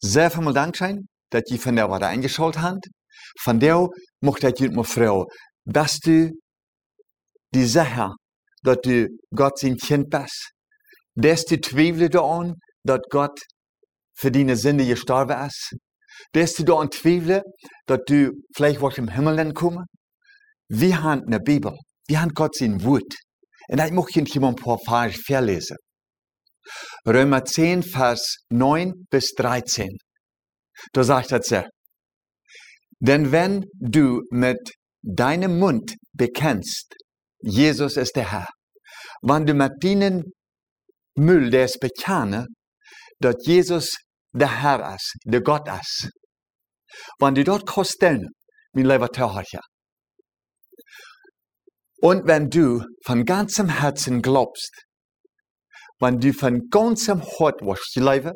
Sehr vielen Dank schön, dass ihr von der Warte eingeschaltet habt. Von der möchte ich mir fragen, dass du die Sache, dass du Gott sein Kind bist, dass du zweifelst daran, dass Gott für deine Sünde gestorben ist, dass du daran zweifelst, dass du vielleicht was im Himmel kommen. Wir haben eine Bibel, wir haben Gott sein Wort. Und ich möchte ich ein paar Verse verlesen. Römer 10, Vers 9 bis 13. Da sagt er so. Denn wenn du mit deinem Mund bekennst, Jesus ist der Herr, wenn du mit deinem Müll des bekennen, dass Jesus der Herr ist, der Gott ist, wenn du dort kosten, mein lieber Zuhörer, und wenn du von ganzem Herzen glaubst, wenn du von ganzem Hort wirst leben,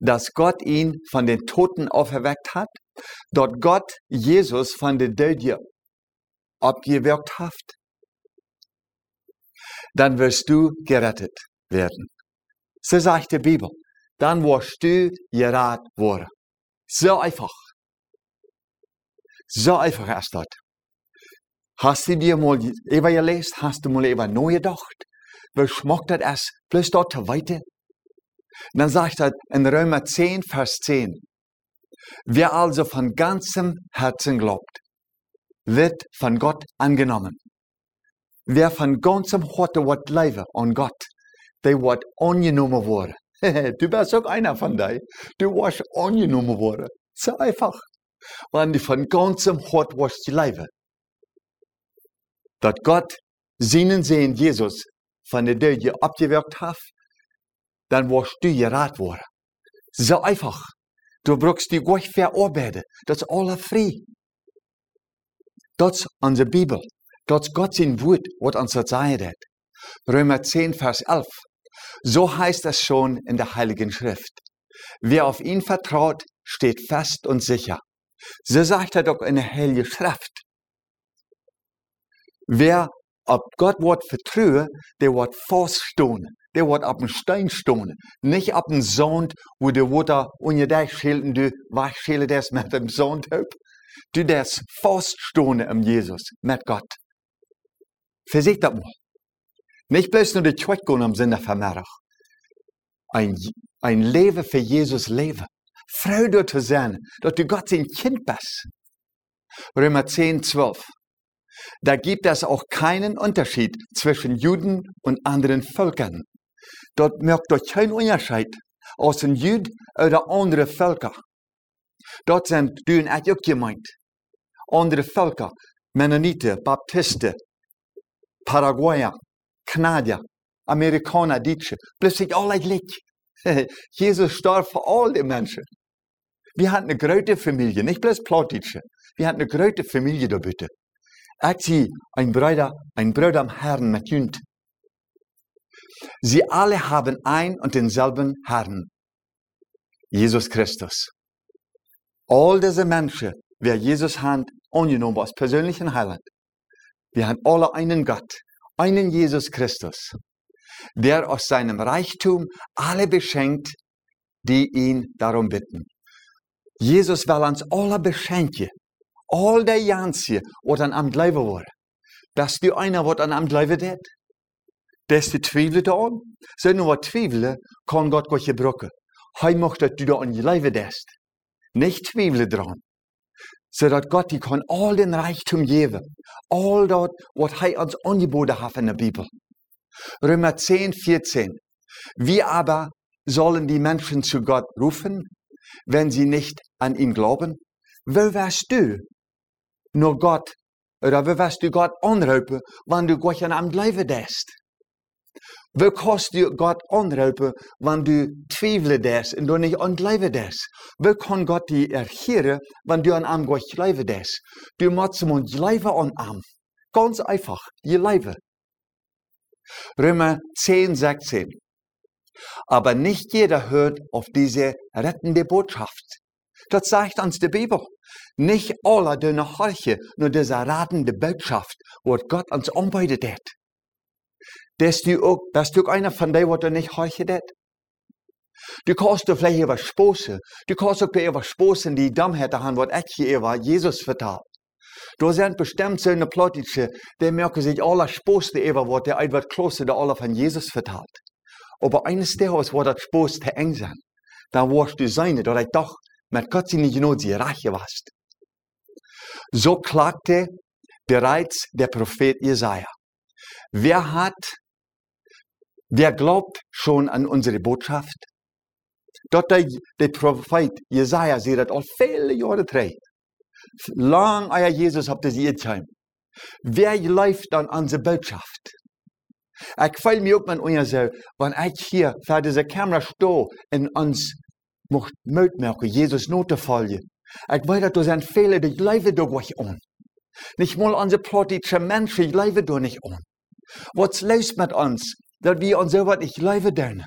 dass Gott ihn von den Toten auferweckt hat, dort Gott Jesus von den Döden abgewirkt hat, dann wirst du gerettet werden. So sagt die Bibel. Dann wirst du gerettet worden. So einfach. So einfach ist das. Hast du dir mal über gelesen? Hast du mal über neu gedacht? Wie schmeckt das bloß dort weiter? Dann sagt er in Römer 10, Vers 10, wer also von ganzem Herzen glaubt, wird von Gott angenommen. Wer von ganzem Herzen wird leben an Gott, der wird angenommen worden. du bist auch einer von denen. Du wirst angenommen worden. So einfach. Wenn du von ganzem Herzen wirst leben. Dass Gott seinen Sehen Jesus von der Döde abgewirkt hat, dann wirst du gerat worden. So einfach. Du brauchst die gleich verarbeiten. Das ist alles frei. Das ist unsere Bibel. Ist Gott sein Wort, was uns das sagen hat. Römer 10, Vers 11. So heißt es schon in der Heiligen Schrift. Wer auf ihn vertraut, steht fest und sicher. So sagt er doch in der Heiligen Schrift. Wer auf Gott wird vertrauen, der wird feststehen der wird auf dem Stein stehen. Nicht auf dem Sand, wo der Wasser unter dich schält und du wegschälen das mit dem Sand. Du das feststehen im Jesus, mit Gott. Versicht das mal. Nicht bloß nur die gehen am Sinne von Ein, ein Leben für Jesus leben. Freude zu sein, dass du Gott sein Kind bist. Römer 10, 12. Da gibt es auch keinen Unterschied zwischen Juden und anderen Völkern. Dort merkt dort kein Unterschied aus den Juden oder anderen Völker. Dort sind du und ich auch gemeint. Andere Völker, Mennoniten, Baptisten, Paraguayer, Kanadier, Amerikaner, Deutsche, plötzlich alle gleich. Jesus starb für all die Menschen. Wir hatten eine große Familie, nicht bloß Plattdeutsche. Wir hatten eine große Familie da bitte. Ich sehe ein Bruder, ein Bruder am Herrn mit Jünd. Sie alle haben ein und denselben Herrn, Jesus Christus. All diese Menschen, wer Jesus hat, angenommen als persönlichen Heiland. Wir haben alle einen Gott, einen Jesus Christus, der aus seinem Reichtum alle beschenkt, die ihn darum bitten. Jesus will uns alle beschenken. All die Jansen, die an am Leben waren. Dass du einer, was an am Leben wird. Des du twijfelen aan. Zijn wat twijfelen, kan God God gebruiken. Hij mag dat du da an je leven dest. Nicht twijfelen dran. Zodat Gott die kann all den Reichtum geben. All das, was er uns angeboten hat in der Bibel. Römer 10, 14. Wie aber sollen die Menschen zu Gott rufen, wenn sie nicht an ihn glauben? Wo wärst du? Nur Gott, oder wo wirst du Gott anrufen, wenn du Gott an einem Leben dest? Wie kannst du Gott anrufen, wenn du zweifeln des und du nicht an Glauben des? Wie kann Gott dich erhören, wenn du an einem Gott glauben des? Du musst ihm glauben an ihm. Ganz einfach, je Leben. Römer 10, 16. Aber nicht jeder hört auf diese rettende Botschaft. Das sagt uns die Bibel. Nicht alle dünne horchen, nur diese ratende Botschaft, was Gott uns anbietet hat. Das du auch, das du einer von denen, was du nicht horchen hat. Du kannst du vielleicht über sposen. Du kannst auch über sposen, die Dummheiten haben, was ich hier über Jesus vertelt. Da sind bestimmt so eine Plottische, die merken sich alle sposten was der etwas Kloster der alle von Jesus vertelt. Aber eines Tages, wo das Spost te eng zijn, dann warst du seine, dat ich doch mit Gott sie nicht nur die Rache warst. So klagte bereits der Prophet Jesaja. Wer hat, wer glaubt schon an unsere Botschaft? Dort der, der Prophet Jesaja sieht das al viele Jahre drei. Lang euer Jesus habt ihr geheim. Wer läuft an unsere Botschaft? Ik val me op met ons zo, want ik hier voor deze camera sto en ons mocht uitmerken, Jesus not te volgen. Ik weet dat er zijn velen die leven door wat. Nicht mal onze politische Menschen leven door nicht on. Was los mit uns, dass wir uns so was nicht leven doen?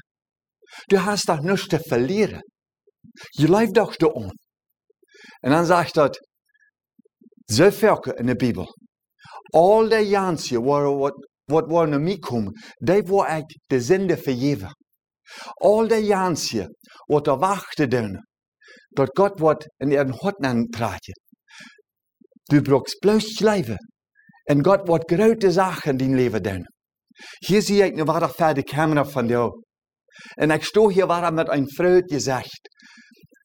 Du hast doch nichts zu verlieren. Je leeft doch da on. Und dann sagt dat, so veel in der Bibel. All die Jansen waren wat war naar mij komen, die war ik de zinde vergeven. Al die jansen, wat er wachten doen, dat God wat in ihren hart aanpraatje. Du brauchst bloß leven. En God wat grote zaken in die leven doen. Hier zie ik nu waar de camera van jou. En ik sto hier waar met een vrouw gezegd.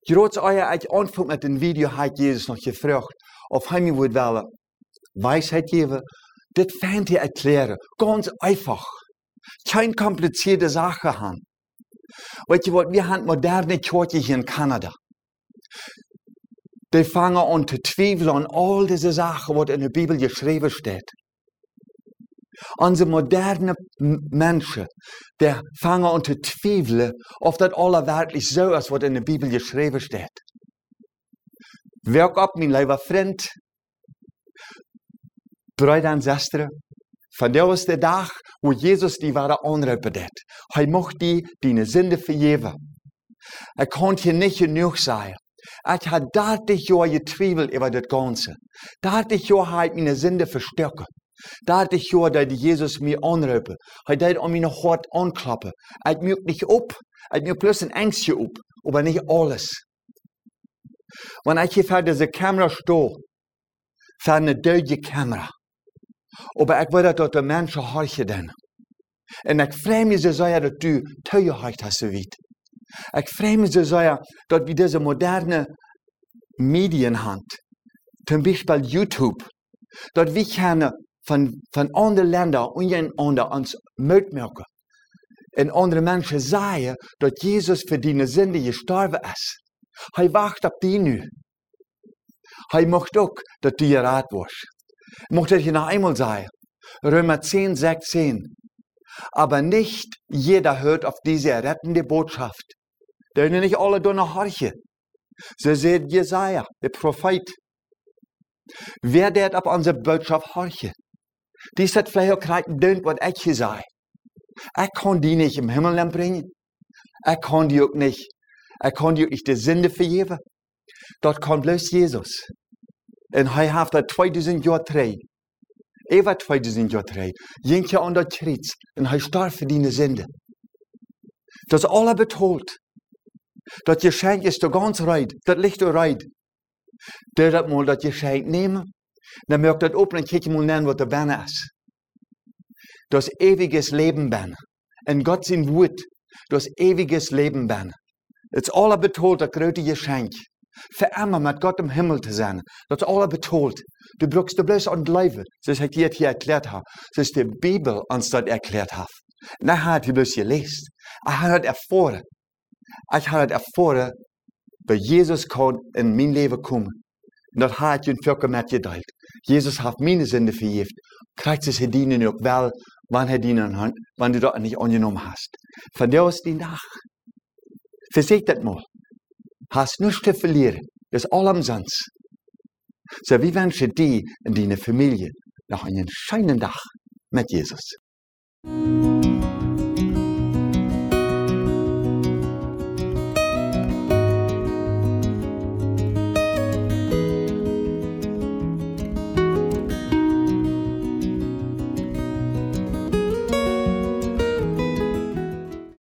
Groot euer ik antwoord met een video hat Jezus nog gevraagd of hij me wil willen wijsheid geven das fand ich erklären. Ganz einfach. Keine komplizierte Sache haben. Weißt du was, wir haben moderne Kirche hier in Kanada. Die fangen an zu zweifeln an all diese Sachen, was in der Bibel geschrieben steht. Unsere modernen Menschen, die fangen an zu zweifeln, ob das alles wirklich so ist, was in der Bibel geschrieben steht. Werk mein lieber Freund, Brüder en zusters, vandaag was de dag wo Jesus die ware aanroepen deed. Hij mocht die die zonde vergeven. Ik kon je niet genoeg zijn. Ik had 30 jaar getwijfeld over dat Ganze. 30 jaar had mijn zonde versterken. 30 jaar dat Jesus mir aanroepen. Hij deed om mijn hart aanklappen. Ik merk niet op. Ik merk plus een angstje op. Maar niet alles. Wanneer ik voor deze camera sta, voor een dode camera. Aber ik weet dat de mensen hartje den. En ik vreem je ze zeggen dat du teuer hart hast weet. Ik vreem je ze zeggen dat we deze moderne Medien haben. Zum Beispiel YouTube. Dat we kunnen van, van andere Länder untereinander uns mitmerken. En andere mensen zeggen dat Jezus voor die Sünde gestorben is. Hij wacht op die nu. Hij mocht ook dat die raad was. Ich noch einmal sagen, Römer 10, 16. Aber nicht jeder hört auf diese rettende Botschaft. Denn nicht alle donner horchen. So seht Jesaja, der Prophet. Wer der auf unsere Botschaft horchen? Die auch gerade dünnt, was ich hier sage. Ich kann die nicht im Himmel bringen. Ich kann die auch nicht. Ich kann die auch nicht die Sünde vergeben. Dort kommt bloß Jesus. En hij heeft dat 2000 jaar terug. Over 2000 jaar terug. Jentje aan dat kruis. En hij starf voor die zinde. Dat is alle betoeld. Dat je schenkt is de ganz reit. Dat ligt er reit. Dat mal dat je schenkt nemen. Dan merkt dat op en kijk je mal nemen wat er binnen is. Dat is ewiges Leben binnen. En God zijn woord. Dat is ewiges Leben binnen. Het is alle betoeld dat grote geschenk. Für immer mit Gott im Himmel zu sein. Das ist alles betont. Du brauchst du bloß an Leben, so ich dir hier erklärt habe. So ist die Bibel uns dort erklärt hat. Und hat die bloß gelesen. Ich habe das erfahren. Ich habe das erfahren, weil Jesus kann in mein Leben kommen. Und das hat ich Völker mit geteilt. Jesus hat meine Sünde vergeben. Kriegt es dienen auch wel, wann er dienen hat, wann du das nicht angenommen hast. Von der ist die Nacht. Versicht das mal. Hast nichts zu verlieren. Das ist all umsonst. So, wie wünsche die in deiner Familie noch einen schönen Tag mit Jesus.